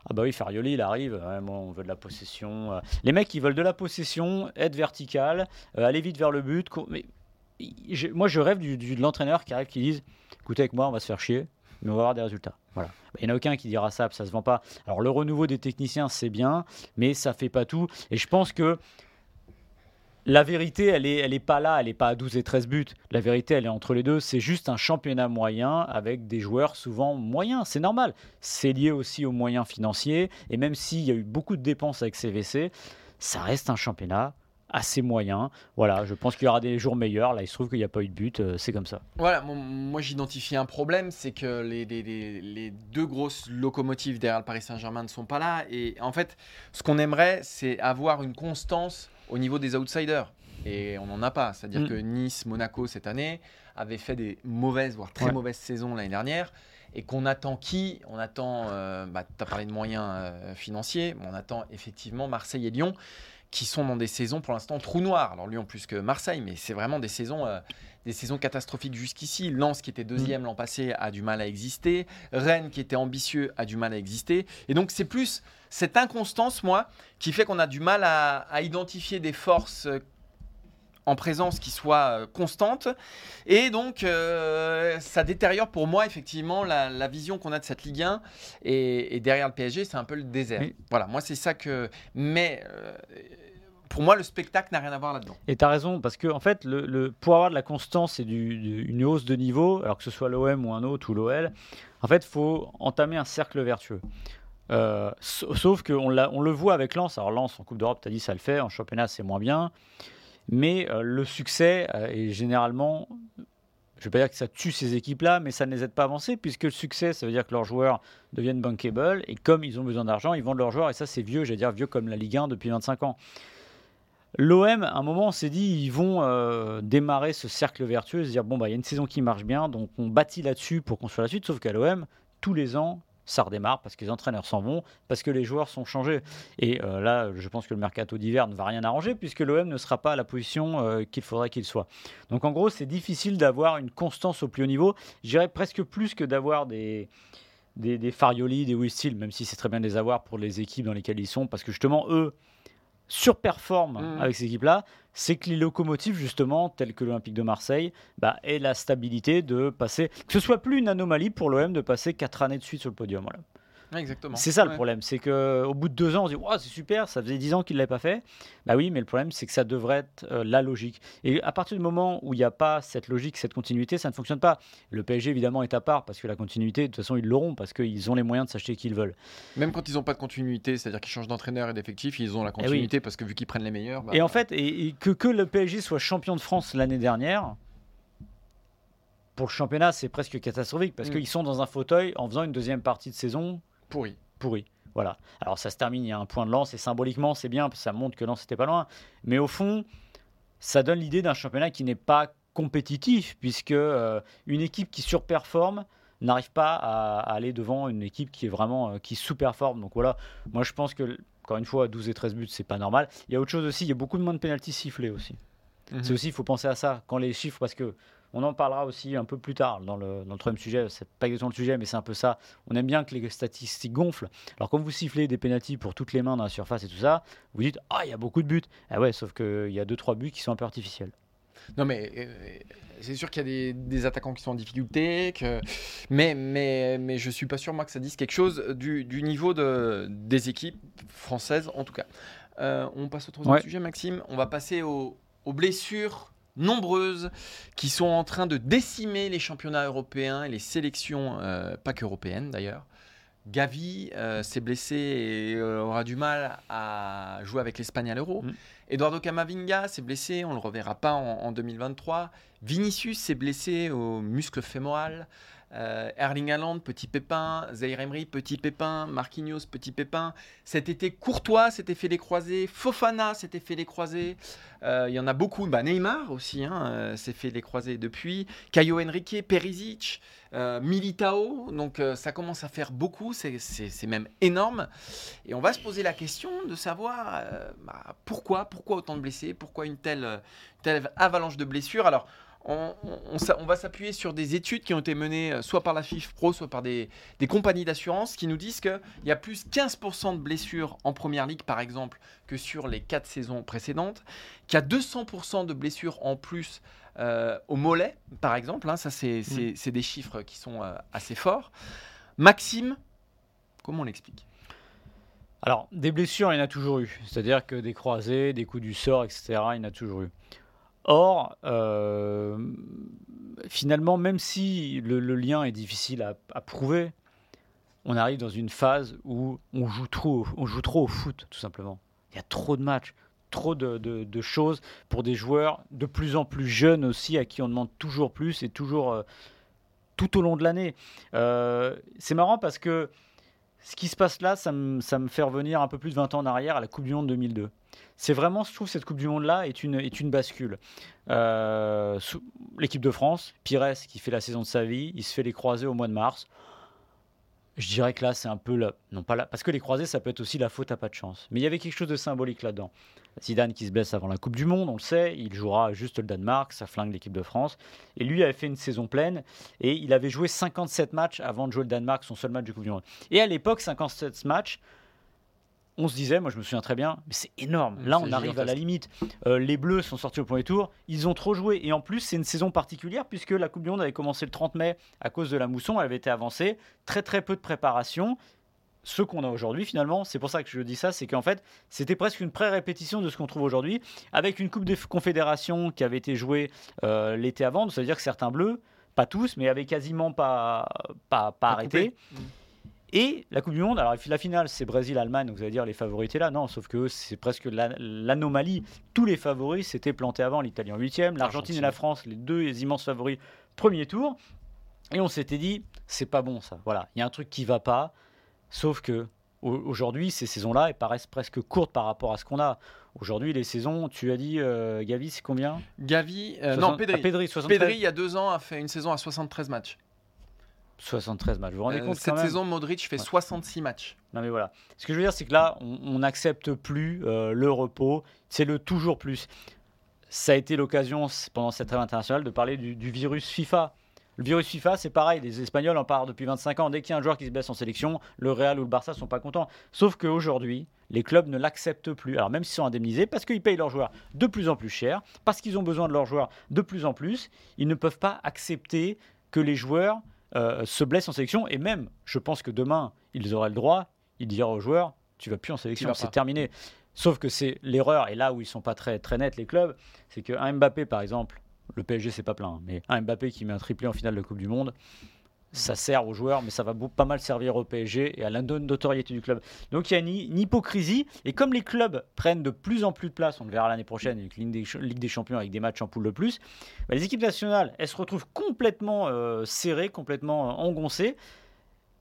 Ah bah oui, Farioli, il arrive, moi, on veut de la possession. euh. Les mecs, ils veulent de la possession, être vertical, euh, aller vite vers le but. Mais, moi, je rêve du, de l'entraîneur qui arrive, qui dise, écoutez, avec moi, on va se faire chier, mais on va avoir des résultats. Voilà. Il n'y en a aucun qui dira ça, ça se vend pas. Alors le renouveau des techniciens, c'est bien, mais ça fait pas tout. Et je pense que la vérité, elle est, elle est pas là, elle est pas à 12 et 13 buts. La vérité, elle est entre les deux. C'est juste un championnat moyen avec des joueurs souvent moyens. C'est normal. C'est lié aussi aux moyens financiers. Et même s'il y a eu beaucoup de dépenses avec CVC, ça reste un championnat assez moyen. Voilà, je pense qu'il y aura des jours meilleurs. Là, il se trouve qu'il n'y a pas eu de but. euh, C'est comme ça. Voilà, moi j'identifie un problème, c'est que les- les deux grosses locomotives derrière le Paris Saint-Germain ne sont pas là. Et en fait, ce qu'on aimerait, c'est avoir une constance au niveau des outsiders. Et on n'en a pas. C'est-à-dire Mm. que Nice, Monaco, cette année, avaient fait des mauvaises, voire très Ouais. mauvaises saisons l'année dernière. Et qu'on attend qui? On attend, euh, bah, tu as parlé de moyens euh, financiers, mais on attend effectivement Marseille et Lyon qui sont dans des saisons pour l'instant trou noir. Alors Lyon plus que Marseille, mais c'est vraiment des saisons, euh, des saisons catastrophiques jusqu'ici. Lens qui était deuxième l'an passé a du mal à exister. Rennes qui était ambitieux a du mal à exister. Et donc c'est plus cette inconstance, moi, qui fait qu'on a du mal à, à identifier des forces euh, en présence qui soient euh, constantes. Et donc euh, ça détériore pour moi effectivement la, la vision qu'on a de cette Ligue 1. Et, et derrière le PSG, c'est un peu le désert. Oui. Voilà, moi c'est ça que... Mais... euh, pour moi, le spectacle n'a rien à voir là-dedans. Et tu as raison, parce que en fait, le, pour avoir de la constance et une hausse de niveau, alors que ce soit l'OM ou un autre ou l'OL, en fait, faut entamer un cercle vertueux. Euh, sa- sauf qu'on le voit avec Lens. Alors Lens, en Coupe d'Europe, tu as dit ça le fait, en championnat, c'est moins bien. Mais euh, le succès euh, est généralement, je ne vais pas dire que ça tue ces équipes-là, mais ça ne les aide pas à avancer, puisque le succès, ça veut dire que leurs joueurs deviennent bankable, et comme ils ont besoin d'argent, ils vendent leurs joueurs, et ça c'est vieux, j'allais dire vieux comme la Ligue 1 depuis 25 ans. L'OM, à un moment, on s'est dit, ils vont euh, démarrer ce cercle vertueux, se dire, bon, bah, il y a une saison qui marche bien, donc on bâtit là-dessus pour construire la suite, sauf qu'à l'OM, tous les ans, ça redémarre parce que les entraîneurs s'en vont, parce que les joueurs sont changés. Et euh, là, je pense que le mercato d'hiver ne va rien arranger, puisque l'OM ne sera pas à la position euh, qu'il faudrait qu'il soit. Donc en gros, c'est difficile d'avoir une constance au plus haut niveau. Je dirais presque plus que d'avoir des, des, des Farioli, des Will Steele, même si c'est très bien de les avoir pour les équipes dans lesquelles ils sont, parce que justement, eux surperforment Mhm. avec ces équipes-là, c'est que les locomotives, justement, telles que l'Olympique de Marseille, bah, aient la stabilité de passer, que ce soit plus une anomalie pour l'OM de passer quatre années de suite sur le podium. Voilà. Exactement. C'est ça le Ouais. problème, c'est qu'au bout de deux ans, on se dit Ouah, c'est super, ça faisait dix ans qu'il ne l'avait pas fait. Bah oui, mais le problème, c'est que ça devrait être euh, la logique. Et à partir du moment où il n'y a pas cette logique, cette continuité, ça ne fonctionne pas. Le PSG, évidemment, est à part parce que la continuité, de toute façon, ils l'auront parce qu'ils ont les moyens de s'acheter qui ils veulent. Même quand ils n'ont pas de continuité, c'est-à-dire qu'ils changent d'entraîneur et d'effectif, ils ont la continuité parce que vu qu'ils prennent les meilleurs. bah, Et en fait, et, et que, que le PSG soit champion de France l'année dernière, pour le championnat, c'est presque catastrophique parce Mm. qu'ils sont dans un fauteuil en faisant une deuxième partie de saison pourri. pourri. Voilà. Alors ça se termine, il y a un point de lance et symboliquement c'est bien, parce que ça montre que Lens n'était pas loin. Mais au fond, ça donne l'idée d'un championnat qui n'est pas compétitif, puisque euh, une équipe qui surperforme n'arrive pas à, aller devant une équipe qui est vraiment euh, qui sous-performe. Donc voilà, moi je pense que encore une fois 12 et 13 buts c'est pas normal. Il y a autre chose aussi, il y a beaucoup de moins de pénalty sifflés aussi. Mhm. C'est aussi il faut penser à ça quand les chiffres parce que on en parlera aussi un peu plus tard dans le, dans le troisième sujet. C'est pas exactement le sujet, mais c'est un peu ça. On aime bien que les statistiques gonflent. Alors, quand vous sifflez des pénalties pour toutes les mains dans la surface et tout ça, vous dites Ah, il y a beaucoup de buts. Ah ouais, sauf qu'il y a 2-3 buts qui sont un peu artificiels. Non, mais euh, c'est sûr qu'il y a des, des, attaquants qui sont en difficulté, que... mais, mais, mais je suis pas sûr, moi, que ça dise quelque chose du, du niveau de, des équipes françaises, en tout cas. Euh, on passe au troisième sujet, Maxime. On va passer aux blessures nombreuses qui sont en train de décimer les championnats européens et les sélections, euh, pas qu'européennes d'ailleurs. Gavi euh, s'est blessé et euh, aura du mal à jouer avec l'Espagne à l'Euro. Mm. Eduardo Camavinga s'est blessé, on ne le reverra pas en, en 2023. Vinicius s'est blessé au muscle fémoral. Euh, Erling Haaland, petit pépin. Zaire Emery, petit pépin. Marquinhos, petit pépin. Cet été, Courtois s'était fait les croisés. Fofana s'était fait les croisés. Euh, il y en a beaucoup. Bah, Neymar aussi hein, euh, s'est fait les croisés depuis. Caio Henrique, Perisic, Militao. Donc ça commence à faire beaucoup. C'est même énorme. Et on va se poser la question de savoir bah, pourquoi, pourquoi autant de blessés, pourquoi une telle, avalanche de blessures. Alors, on, va s'appuyer sur des études qui ont été menées euh, soit par la FIF Pro, soit par des, compagnies d'assurance qui nous disent qu'il y a plus 15% de blessures en première ligue, par exemple, que sur les 4 saisons précédentes, qu'il y a 200% de blessures en plus euh, au mollet, par exemple. Hein. ça, mm. c'est des chiffres qui sont euh, assez forts. Maxime, comment on l'explique? Alors, des blessures, il y en a toujours eu. C'est-à-dire que des croisés, des coups du sort, etc., il y en a toujours eu. Or, euh, finalement, même si le, lien est difficile à, prouver, on arrive dans une phase où on joue trop, on joue trop au foot, tout simplement. Il y a trop de matchs, trop de, choses pour des joueurs de plus en plus jeunes aussi, à qui on demande toujours plus et toujours euh, tout au long de l'année. Euh, c'est marrant parce que ce qui se passe là, ça me, fait revenir un peu plus de 20 ans en arrière à la Coupe du Monde 2002 c'est vraiment, je trouve, cette Coupe du Monde-là est une, est une bascule. Euh, l'équipe de France, Pires qui fait la saison de sa vie, il se fait les croisés au mois de mars. Je dirais que là, c'est un peu là, non pas là, parce que les croisés, ça peut être aussi la faute à pas de chance. Mais il y avait quelque chose de symbolique là-dedans. Zidane qui se blesse avant la Coupe du Monde, on le sait, il jouera juste le Danemark, ça flingue l'équipe de France. Et lui avait fait une saison pleine et il avait joué 57 matchs avant de jouer le Danemark, son seul match du Coupe du Monde. Et à l'époque, 57 matchs, on se disait, moi je me souviens très bien, mais c'est énorme. Là, on arrive à la limite. Euh, les Bleus sont sortis au premier tour, ils ont trop joué. Et en plus, c'est une saison particulière puisque la Coupe du Monde avait commencé le 30 mai à cause de la mousson, elle avait été avancée. Très très peu de préparation. Ce qu'on a aujourd'hui, finalement, c'est pour ça que je dis ça, c'est qu'en fait, c'était presque une pré-répétition de ce qu'on trouve aujourd'hui, avec une Coupe des Confédérations qui avait été jouée euh, l'été avant. C'est-à-dire que certains Bleus, pas tous, mais avaient quasiment pas, pas, pas, arrêté. Mmh. Et la Coupe du Monde, alors la finale, c'est Brésil-Allemagne, donc vous allez dire les favoris étaient là. Non, sauf que c'est presque l'anomalie. Tous les favoris s'étaient plantés avant, l'Italie en huitième, l'Argentine et la France, les deux immenses favoris, premier tour. Et on s'était dit, c'est pas bon ça. Voilà, il y a un truc qui va pas. Sauf que aujourd'hui, ces saisons-là, elles paraissent presque courtes par rapport à ce qu'on a. Aujourd'hui, les saisons, tu as dit, euh, Gavi, c'est combien? Gavi, euh, non, Pedri. Ah, Pedri, Pedri, il y a deux ans, a fait une saison à 73 matchs. 73 matchs. Vous vous rendez euh, compte Cette saison, Modric fait 66 matchs. Non mais voilà. Ce que je veux dire, c'est que là, on n'accepte plus euh, le repos. C'est le toujours plus. Ça a été l'occasion pendant cette trêve internationale de parler du, virus FIFA. Le virus FIFA, c'est pareil. Les Espagnols en parlent depuis 25 ans. Dès qu'il y a un joueur qui se blesse en sélection, le Real ou le Barça sont pas contents. Sauf qu'aujourd'hui, les clubs ne l'acceptent plus. Alors même s'ils sont indemnisés, parce qu'ils payent leurs joueurs de plus en plus cher, parce qu'ils ont besoin de leurs joueurs de plus en plus, ils ne peuvent pas accepter que les joueurs euh, se blesse en sélection. Et même, je pense que demain, ils auraient le droit, ils diront aux joueurs, tu vas plus en sélection, c'est terminé. Sauf que c'est l'erreur, et là où ils sont pas très, très nets, les clubs, c'est qu'un Mbappé, par exemple, le PSG, c'est pas plein, mais un Mbappé qui met un triplé en finale de Coupe du Monde, ça sert aux joueurs, mais ça va pas mal servir au PSG et à la du club. Donc il y a une, hypocrisie, et comme les clubs prennent de plus en plus de place, on le verra l'année prochaine avec Ligue des, Ligue des Champions avec des matchs en poule de plus, bah, les équipes nationales, elles se retrouvent complètement euh, serrées, complètement euh, engoncées,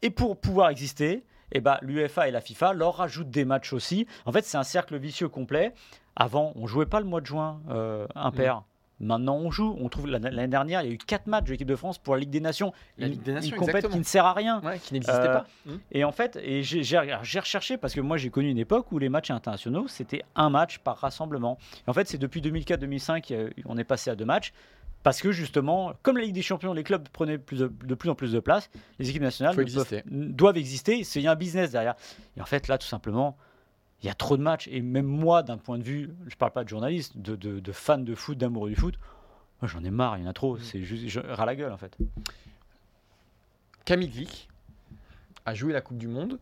et pour pouvoir exister, eh bah, l'UEFA et la FIFA leur rajoutent des matchs aussi. En fait, c'est un cercle vicieux complet. Avant, on jouait pas le mois de juin euh, impair. Maintenant, on joue. On trouve l'année dernière, il y a eu quatre matchs de l'équipe de France pour la Ligue des Nations. La une, Ligue des Nations, une compète qui ne sert à rien. Ouais, qui n'existait Euh, pas. Et en fait, et j'ai j'ai- j'ai recherché parce que moi j'ai connu une époque où les matchs internationaux c'était un match par rassemblement. Et en fait, c'est depuis 2004-2005 on est passé à deux matchs parce que justement, comme la Ligue des Champions, les clubs prenaient plus de, de plus en plus de place, les équipes nationales peuvent- doivent exister. Il y a un business derrière. Et en fait, là, tout simplement. Il y a trop de matchs et même moi, d'un point de vue, je parle pas de journaliste, de, de, de fan de foot, d'amoureux du foot, moi j'en ai marre, il y en a Mm. trop. C'est juste, je ras la gueule en fait. Camille Glick a joué la Coupe du Monde.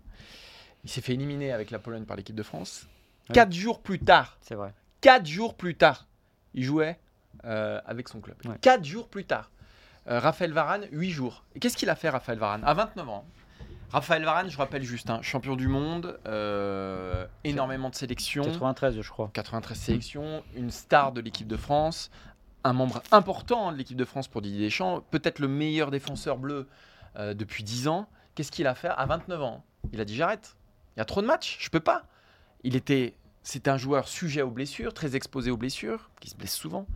Il s'est fait éliminer avec la Pologne par l'équipe de France. Ouais. Quatre jours plus tard, C'est vrai. quatre jours plus tard, il jouait euh, avec son club. Ouais. Quatre jours plus tard. Euh, Raphaël Varane, huit jours. Qu'est-ce qu'il a fait, Raphaël Varane? À 29 ans. Raphaël Varane, je rappelle juste, hein, champion du monde, euh, énormément de sélections. 93, je crois. 93 sélections, une star de l'équipe de France, un membre important de l'équipe de France pour Didier Deschamps, peut-être le meilleur défenseur bleu euh, depuis 10 ans. Qu'est-ce qu'il a fait à 29 ans? Il a dit j'arrête. Il y a trop de matchs, je peux pas. Il était, c'était un joueur sujet aux blessures, très exposé aux blessures, qui se blesse souvent.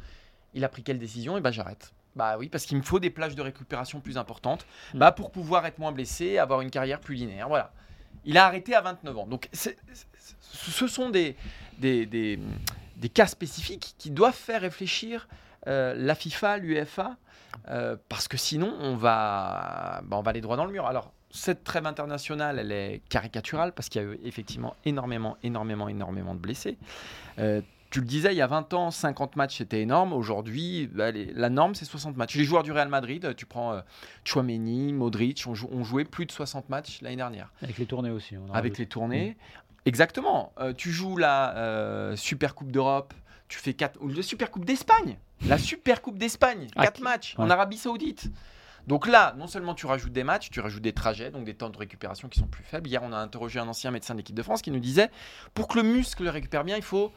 Il a pris quelle décision? Et ben j'arrête. Bah oui, parce qu'il me faut des plages de récupération plus importantes, Mm. bah pour pouvoir être moins blessé, avoir une carrière plus linéaire. Voilà. Il a arrêté à 29 ans. Donc ce sont des, des, des, des cas spécifiques qui doivent faire réfléchir euh, la FIFA, l'UEFA, euh, parce que sinon on va, bah, on va aller droit dans le mur. Alors cette trêve internationale, elle est caricaturale parce qu'il y a eu effectivement énormément, énormément, énormément de blessés. Euh, tu le disais, il y a 20 ans, 50 matchs c'était énorme. Aujourd'hui, bah, la norme c'est 60 matchs. Les joueurs du Real Madrid, tu prends euh, Chouameni, Modric, ont, jou- ont joué plus de 60 matchs l'année dernière Avec les tournées aussi. on avec les tournées. Exactement. Euh, tu joues la euh, Super Coupe d'Europe, tu fais 4 ou la Super Coupe d'Espagne, la Super Coupe d'Espagne, Ah, 4 qui- matchs en. Arabie Saoudite. Donc là, non seulement tu rajoutes des matchs, tu rajoutes des trajets, donc des temps de récupération qui sont plus faibles. Hier, on a interrogé un ancien médecin de l'équipe de France qui nous disait pour que le muscle récupère bien, il faut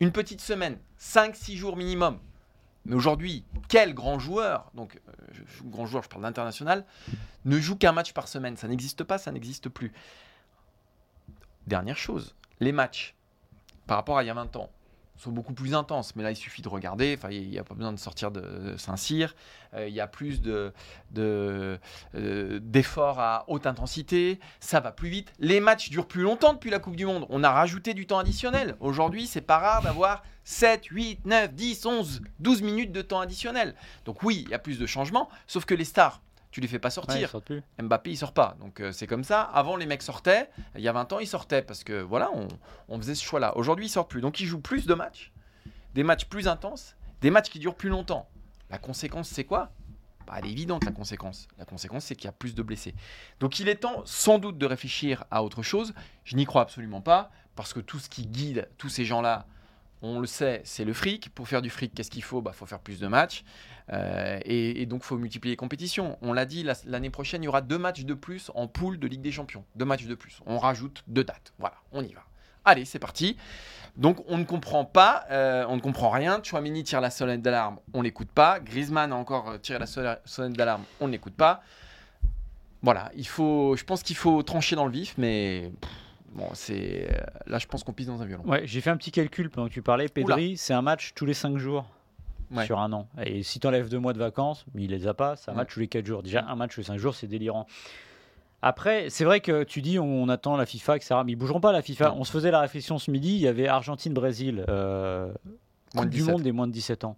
une petite semaine, 5-6 jours minimum. Mais aujourd'hui, quel grand joueur, donc euh, grand joueur, je parle d'international, ne joue qu'un match par semaine Ça n'existe pas, ça n'existe plus. Dernière chose, les matchs, par rapport à il y a 20 ans, sont beaucoup plus intenses. Mais là, il suffit de regarder. Enfin, il n'y a pas besoin de sortir de Saint-Cyr. Euh, il y a plus de, euh, d'efforts à haute intensité. Ça va plus vite. Les matchs durent plus longtemps depuis la Coupe du Monde. On a rajouté du temps additionnel. Aujourd'hui, c'est pas rare d'avoir 7, 8, 9, 10, 11, 12 minutes de temps additionnel. Donc oui, il y a plus de changements. Sauf que les stars, tu les fais pas Ouais, sortir. sortent plus. Mbappé, il sort pas. Donc euh, c'est comme ça. Avant, les mecs sortaient. Il y a 20 ans, ils sortaient parce que voilà, on, on faisait ce choix-là. Aujourd'hui, ils sortent plus. Donc ils jouent plus de matchs, des matchs plus intenses, des matchs qui durent plus longtemps. La conséquence, c'est quoi? Bah, Elle est évidente, la conséquence. La conséquence, c'est qu'il y a plus de blessés. Donc il est temps, sans doute, de réfléchir à autre chose. Je n'y crois absolument pas parce que tout ce qui guide tous ces gens-là, on le sait, c'est le fric. Pour faire du fric, qu'est-ce qu'il faut? Il faut faire plus de matchs. Euh, et, donc, faut multiplier les compétitions. On l'a dit, la- l'année prochaine, il y aura deux matchs de plus en poule de Ligue des Champions. Deux matchs de plus. On rajoute deux dates. Voilà, on y va. Allez, c'est parti. Donc, on ne comprend pas, euh, on ne comprend rien. Chouamini tire la sonnette d'alarme, on l'écoute pas. Griezmann a encore euh, tiré la sonne- sonnette d'alarme, on ne l'écoute pas. Voilà, il faut, je pense qu'il faut trancher dans le vif, mais bon, c'est là, je pense qu'on pisse dans un violon. Ouais, j'ai fait un petit calcul pendant que tu parlais. Pedri, c'est un match tous les 5 jours Ouais. sur un an. Et si tu enlèves deux mois de vacances, mais il les a pas, c'est un Ouais. match tous les 4 jours. Déjà, un match tous les 5 jours, c'est délirant. Après, c'est vrai que tu dis on attend la FIFA, etc. Mais ils bougeront pas la FIFA. Non. On se faisait la réflexion ce midi, il y avait Argentine-Brésil, euh, Coupe du 17. Monde des moins de 17 ans.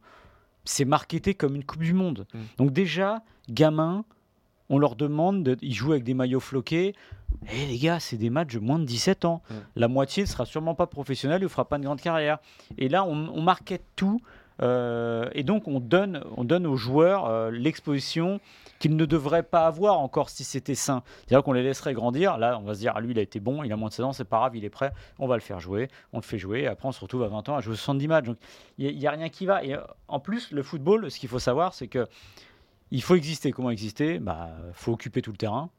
C'est marketé comme une Coupe du Monde. Mm. Donc déjà, gamins, on leur demande, de, ils jouent avec des maillots floqués. Eh les gars, c'est des matchs de moins de 17 ans. La moitié ne sera sûrement pas professionnelle, ne fera pas une grande carrière. Et là, on, on market tout. euh, et donc, on donne, on donne aux joueurs euh, l'exposition qu'ils ne devraient pas avoir encore si c'était sain. C'est-à-dire qu'on les laisserait grandir. Là, on va se dire, ah, lui, il a été bon, il a moins de 16 ans, c'est pas grave, il est prêt, on va le faire jouer. On le fait jouer. Et après, on se retrouve à 20 ans à jouer 70 matchs. Donc, il n'y a, rien qui va. Et euh, en plus, le football, ce qu'il faut savoir, c'est que il faut exister. Comment exister? Bah, faut occuper tout le terrain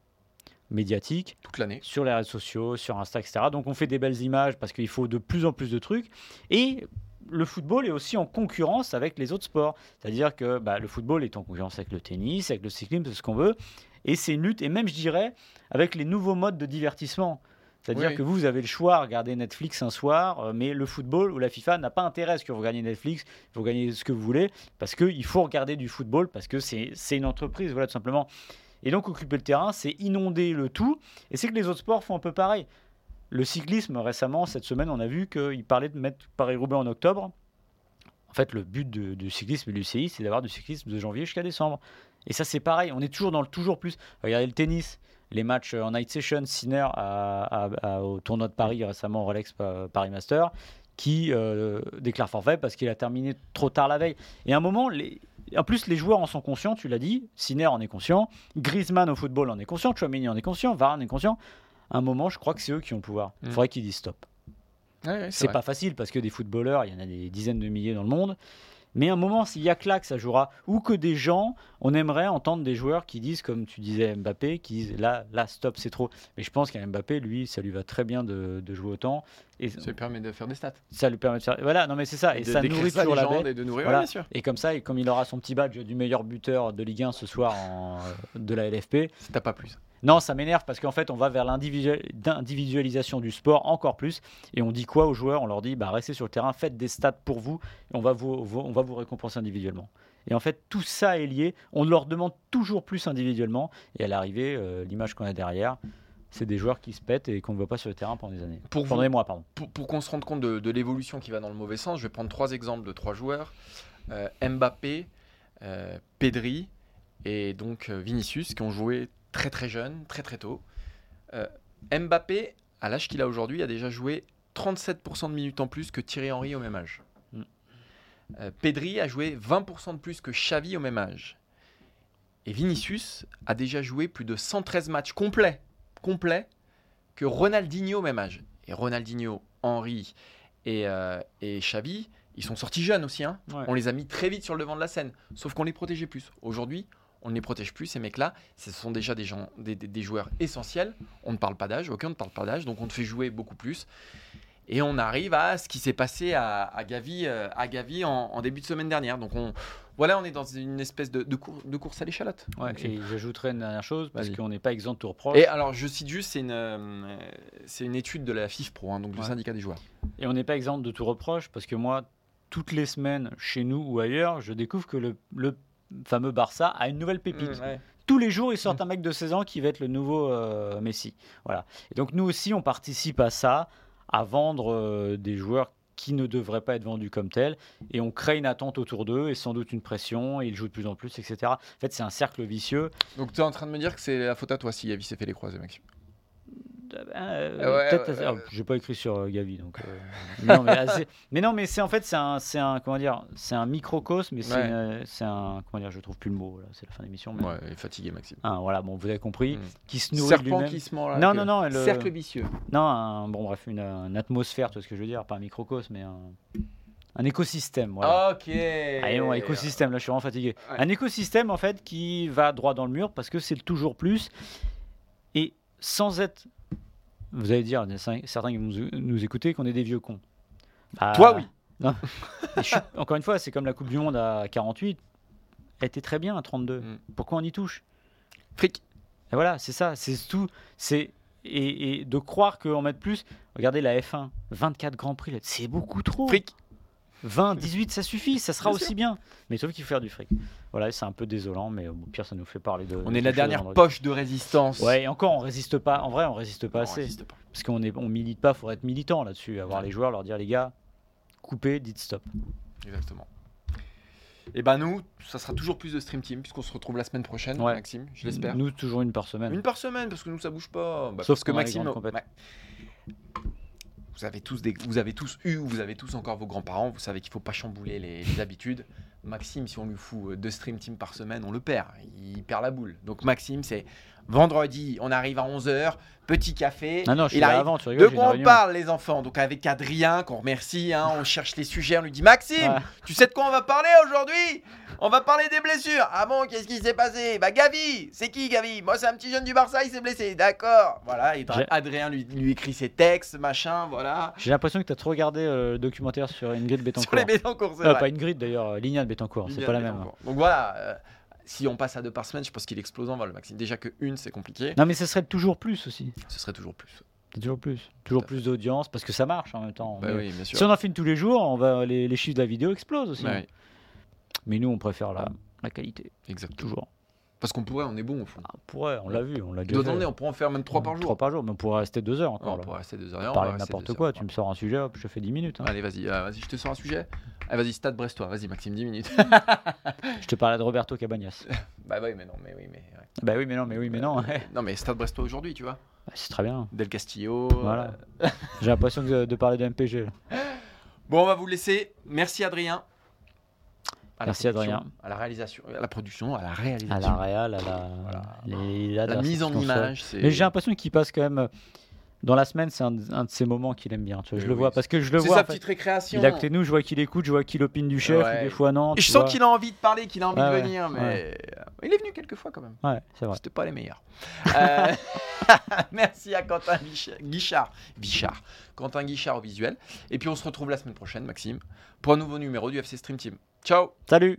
médiatique, Toute l'année. sur les réseaux sociaux, sur Insta, etc. Donc on fait des belles images parce qu'il faut de plus en plus de trucs. Et le football est aussi en concurrence avec les autres sports. C'est-à-dire que bah, le football est en concurrence avec le tennis, avec le cyclisme, c'est ce qu'on veut. Et c'est une lutte, et même je dirais, avec les nouveaux modes de divertissement. C'est-à-dire Oui. que vous, vous avez le choix à regarder Netflix un soir, euh, mais le football ou la FIFA n'a pas intérêt à ce que vous regardiez Netflix, vous gagnez ce que vous voulez, parce qu'il faut regarder du football, parce que c'est une entreprise, voilà, tout simplement. Et donc, occuper le terrain, c'est inonder le tout, et c'est que les autres sports font un peu pareil. Le cyclisme, récemment, cette semaine, on a vu qu'il parlait de mettre Paris-Roubaix en octobre. En fait, le but de- du cyclisme et du UCI, c'est d'avoir du cyclisme de janvier jusqu'à décembre. Et ça, c'est pareil. On est toujours dans le toujours plus. Regardez le tennis, les matchs en night session, Sinner à- à- à- au tournoi de Paris récemment, Rolex Pa- Paris Master, qui euh, déclare forfait parce qu'il a terminé trop tard la veille. Et à un moment, les... en plus, les joueurs en sont conscients, tu l'as dit. Sinner en est conscient. Griezmann au football en est conscient. Chouameni en est conscient. Varane en est conscient. À un moment, je crois que c'est eux qui ont le pouvoir. Il Mm. faudrait qu'ils disent stop. Ouais, ouais, C'est pas facile parce que des footballeurs, il y en a des dizaines de milliers dans le monde. Mais à un moment, s'il y a que ça jouera, ou que des gens, on aimerait entendre des joueurs qui disent, comme tu disais Mbappé, qui disent là, là, stop, c'est trop. Mais je pense qu'à Mbappé, lui, ça lui va très bien de jouer autant. Et Ça lui permet de faire des stats. ça lui permet de faire. Voilà, non, mais c'est ça. Et, de- ça nourrit ça toujours la bête. et de nourrir, Voilà. ouais, bien sûr. Et comme ça, et comme il aura son petit badge du meilleur buteur de Ligue 1 ce soir en, de la LFP, Si t'as pas plus. non, ça m'énerve parce qu'en fait, on va vers l'individual- l'individualisation du sport encore plus. Et on dit quoi aux joueurs? On leur dit bah, restez sur le terrain, faites des stats pour vous, et on va vous, vous- on va vous récompenser individuellement. Et en fait, tout ça est lié. On leur demande toujours plus individuellement. Et à l'arrivée, euh, l'image qu'on a derrière, c'est des joueurs qui se pètent et qu'on ne voit pas sur le terrain pendant des années. Pour pendant vous- des mois, pardon. Pour, pour qu'on se rende compte de, de l'évolution qui va dans le mauvais sens, je vais prendre trois exemples de trois joueurs Euh, Mbappé, euh, Pedri et donc euh, Vinicius qui ont joué très très jeunes, très très tôt. Euh, Mbappé, à l'âge qu'il a aujourd'hui, a déjà joué 37% de minutes en plus que Thierry Henry au même âge. Mm. Pedri a joué 20% de plus que Xavi au même âge. Et Vinicius a déjà joué plus de 113 matchs complets, complets que Ronaldinho au même âge. Et Ronaldinho, Henry et, euh, et Xavi, ils sont sortis jeunes aussi. hein. Ouais. On les a mis très vite sur le devant de la scène. Sauf qu'on les protégeait plus. Aujourd'hui, on ne les protège plus, ces mecs-là. Ce sont déjà des, gens, des, des- des joueurs essentiels. On ne parle pas d'âge, aucun ne parle pas d'âge, donc on te fait jouer beaucoup plus. Et on arrive à ce qui s'est passé à, à Gavi, euh, à Gavi en, en début de semaine dernière. Donc on, voilà, on est dans une espèce de, de cour- de course à l'échalote. Et j'ajouterais une dernière chose, parce qu'on n'est pas exempt de tout reproche. Et alors, je cite juste, c'est une, euh, c'est une étude de la FIFPro, hein, donc Ouais. syndicat des joueurs. Et on n'est pas exempt de tout reproche parce que moi, toutes les semaines, chez nous ou ailleurs, je découvre que le, le fameux Barça a une nouvelle pépite. Mmh, ouais. Tous les jours, ils sortent un mec de 16 ans qui va être le nouveau euh, Messi. Voilà. Et donc nous aussi, on participe à ça, à vendre euh, des joueurs qui ne devraient pas être vendus comme tels, et on crée une attente autour d'eux et sans doute une pression, et ils jouent de plus en plus, etc. En fait, c'est un cercle vicieux. Donc tu es en train de me dire que c'est la faute à toi si Gavi s'est fait les croisés, Maxime. Euh, Ouais, peut-être- ouais, ah, ouais. j'ai pas écrit sur euh, Gavi donc euh, non mais, non mais c'est en fait c'est un c'est un comment dire c'est un microcosme mais c'est euh, un comment dire je trouve plus le mot là, c'est la fin de l'émission mais Ouais, il est fatigué, Maxime. Ah, voilà bon vous avez compris Mm. qui se nourrit Serpent qui se là. Non, non, non, le- Cercle vicieux. non un, bon bref une, une atmosphère tu vois ce que je veux dire pas un microcosme mais un, un écosystème voilà Ok. Allez, bon, écosystème, là je suis vraiment fatigué. Ouais. Un écosystème en fait qui va droit dans le mur parce que c'est le toujours plus. Et sans être. Vous allez dire, certains qui vont nous, écouter, qu'on est des vieux cons. Bah, Toi, oui. Non. Je encore une fois, c'est comme la Coupe du Monde à 48. Elle était très bien à 32. Mm. Pourquoi on y touche? Fric. Et voilà, c'est ça, c'est tout. C'est et, et de croire qu'en mettre plus. Regardez la F1, 24 grands prix, c'est beaucoup trop. Fric. 20, 18, ça suffit, ça sera Bien aussi sûr. bien. Mais sauf qu'il faut faire du fric. Voilà, c'est un peu désolant, mais au pire, ça nous fait parler de. On de est la dernière poche de résistance. Ouais, et encore, on résiste pas. En vrai, on résiste pas On assez. résiste pas. Parce qu'on est, on milite pas, faudrait être militant là-dessus. Avoir Ouais. les joueurs, leur dire, les gars, coupez, dites stop. Exactement. Et ben nous, ça sera toujours plus de Stream Team puisqu'on se retrouve la semaine prochaine, Ouais. Maxime, je l'espère. Nous, toujours une par semaine. Une par semaine parce que nous ça bouge pas. Bah, Sauf parce que Maxime. Vous avez tous des, vous avez tous eu, vous avez tous encore vos grands-parents. Vous savez qu'il faut pas chambouler les, les habitudes. Maxime, si on lui fout euh, deux Stream Team par semaine, on le perd. Il perd la boule. Donc Maxime, c'est vendredi, on arrive à 11h, petit café. Ah non, je suis il là avant, tu De rigoles, une quoi on parle, les enfants? Donc avec Adrien, qu'on remercie, hein, on cherche les sujets, on lui dit Maxime, Ouais. tu sais de quoi on va parler aujourd'hui? On va parler des blessures. Ah bon, qu'est-ce qui s'est passé? Bah Gavi, c'est qui Gavi? Moi c'est un petit jeune du Barça, il s'est blessé. D'accord. Voilà, et Adrien lui, lui écrit ses textes, machin, voilà. J'ai l'impression que tu as trop regardé euh, le documentaire sur Ingrid Betancourt. Sur les Bétancourt, c'est vrai. pas Ingrid d'ailleurs, euh, Lignane Betancourt, c'est pas la même. Donc voilà, euh, si on passe à deux par semaine, je pense qu'il explose en vol, Maxime. Déjà que une, c'est compliqué. Non, mais ce serait toujours plus aussi. Ce serait toujours plus. Toujours plus. Toujours plus d'audience parce que ça marche en même temps. Bah Mais oui, bien sûr. si on en filme tous les jours, on va, les, les chiffres de la vidéo explosent aussi. Bah oui, Mais nous, on préfère la, la qualité, exactement. toujours. Parce qu'on pourrait, on est bon au fond. Ah, on pourrait, on l'a vu, on l'a déjà fait. on pourrait en faire même 3 par jour. Trois par jour, mais on pourrait rester deux heures Ouais, encore. on pourrait rester 2 heures. on Parler n'importe quoi, heures. tu me sors un sujet, hop, je fais 10 minutes. hein. Allez, vas-y, euh, vas-y, je te sors un sujet. Allez, vas-y, Stade Brestois. Vas-y, Maxime, 10 minutes. Je te parlais de Roberto Cabanas. bah oui, mais non, mais oui, mais. ouais. bah oui, mais non, mais oui, mais non. ouais. Non, mais Stade Brestois aujourd'hui, tu vois. Bah, C'est très bien. Del Castillo. Voilà. euh, J'ai l'impression de, de parler de MPG. là. Bon, on va vous laisser. Merci, Adrien. À Merci, Adrien. À la réalisation, à la production, à la À réalisation. la réal, à la, les- la la mise en image. c'est- Mais j'ai l'impression qu'il passe quand même. euh, Dans la semaine, c'est un, un de ces moments qu'il aime bien. Tu vois, Mais je le oui, vois parce que je le C'est vois. sa en fait. petite récréation. Il est à nous, je vois qu'il écoute, je vois qu'il opine du chef, Ouais. ou des fois non. Et je sens qu'il a envie de parler, qu'il a envie Ouais, de venir, mais ouais. euh, il est venu quelques fois quand même. Ouais, c'est vrai. C'était pas les meilleurs. Euh, Merci à Quentin Guichard, Guichard. Quentin Guichard au visuel. Et puis on se retrouve la semaine prochaine, Maxime, pour un nouveau numéro du FC Stream Team. Ciao. Salut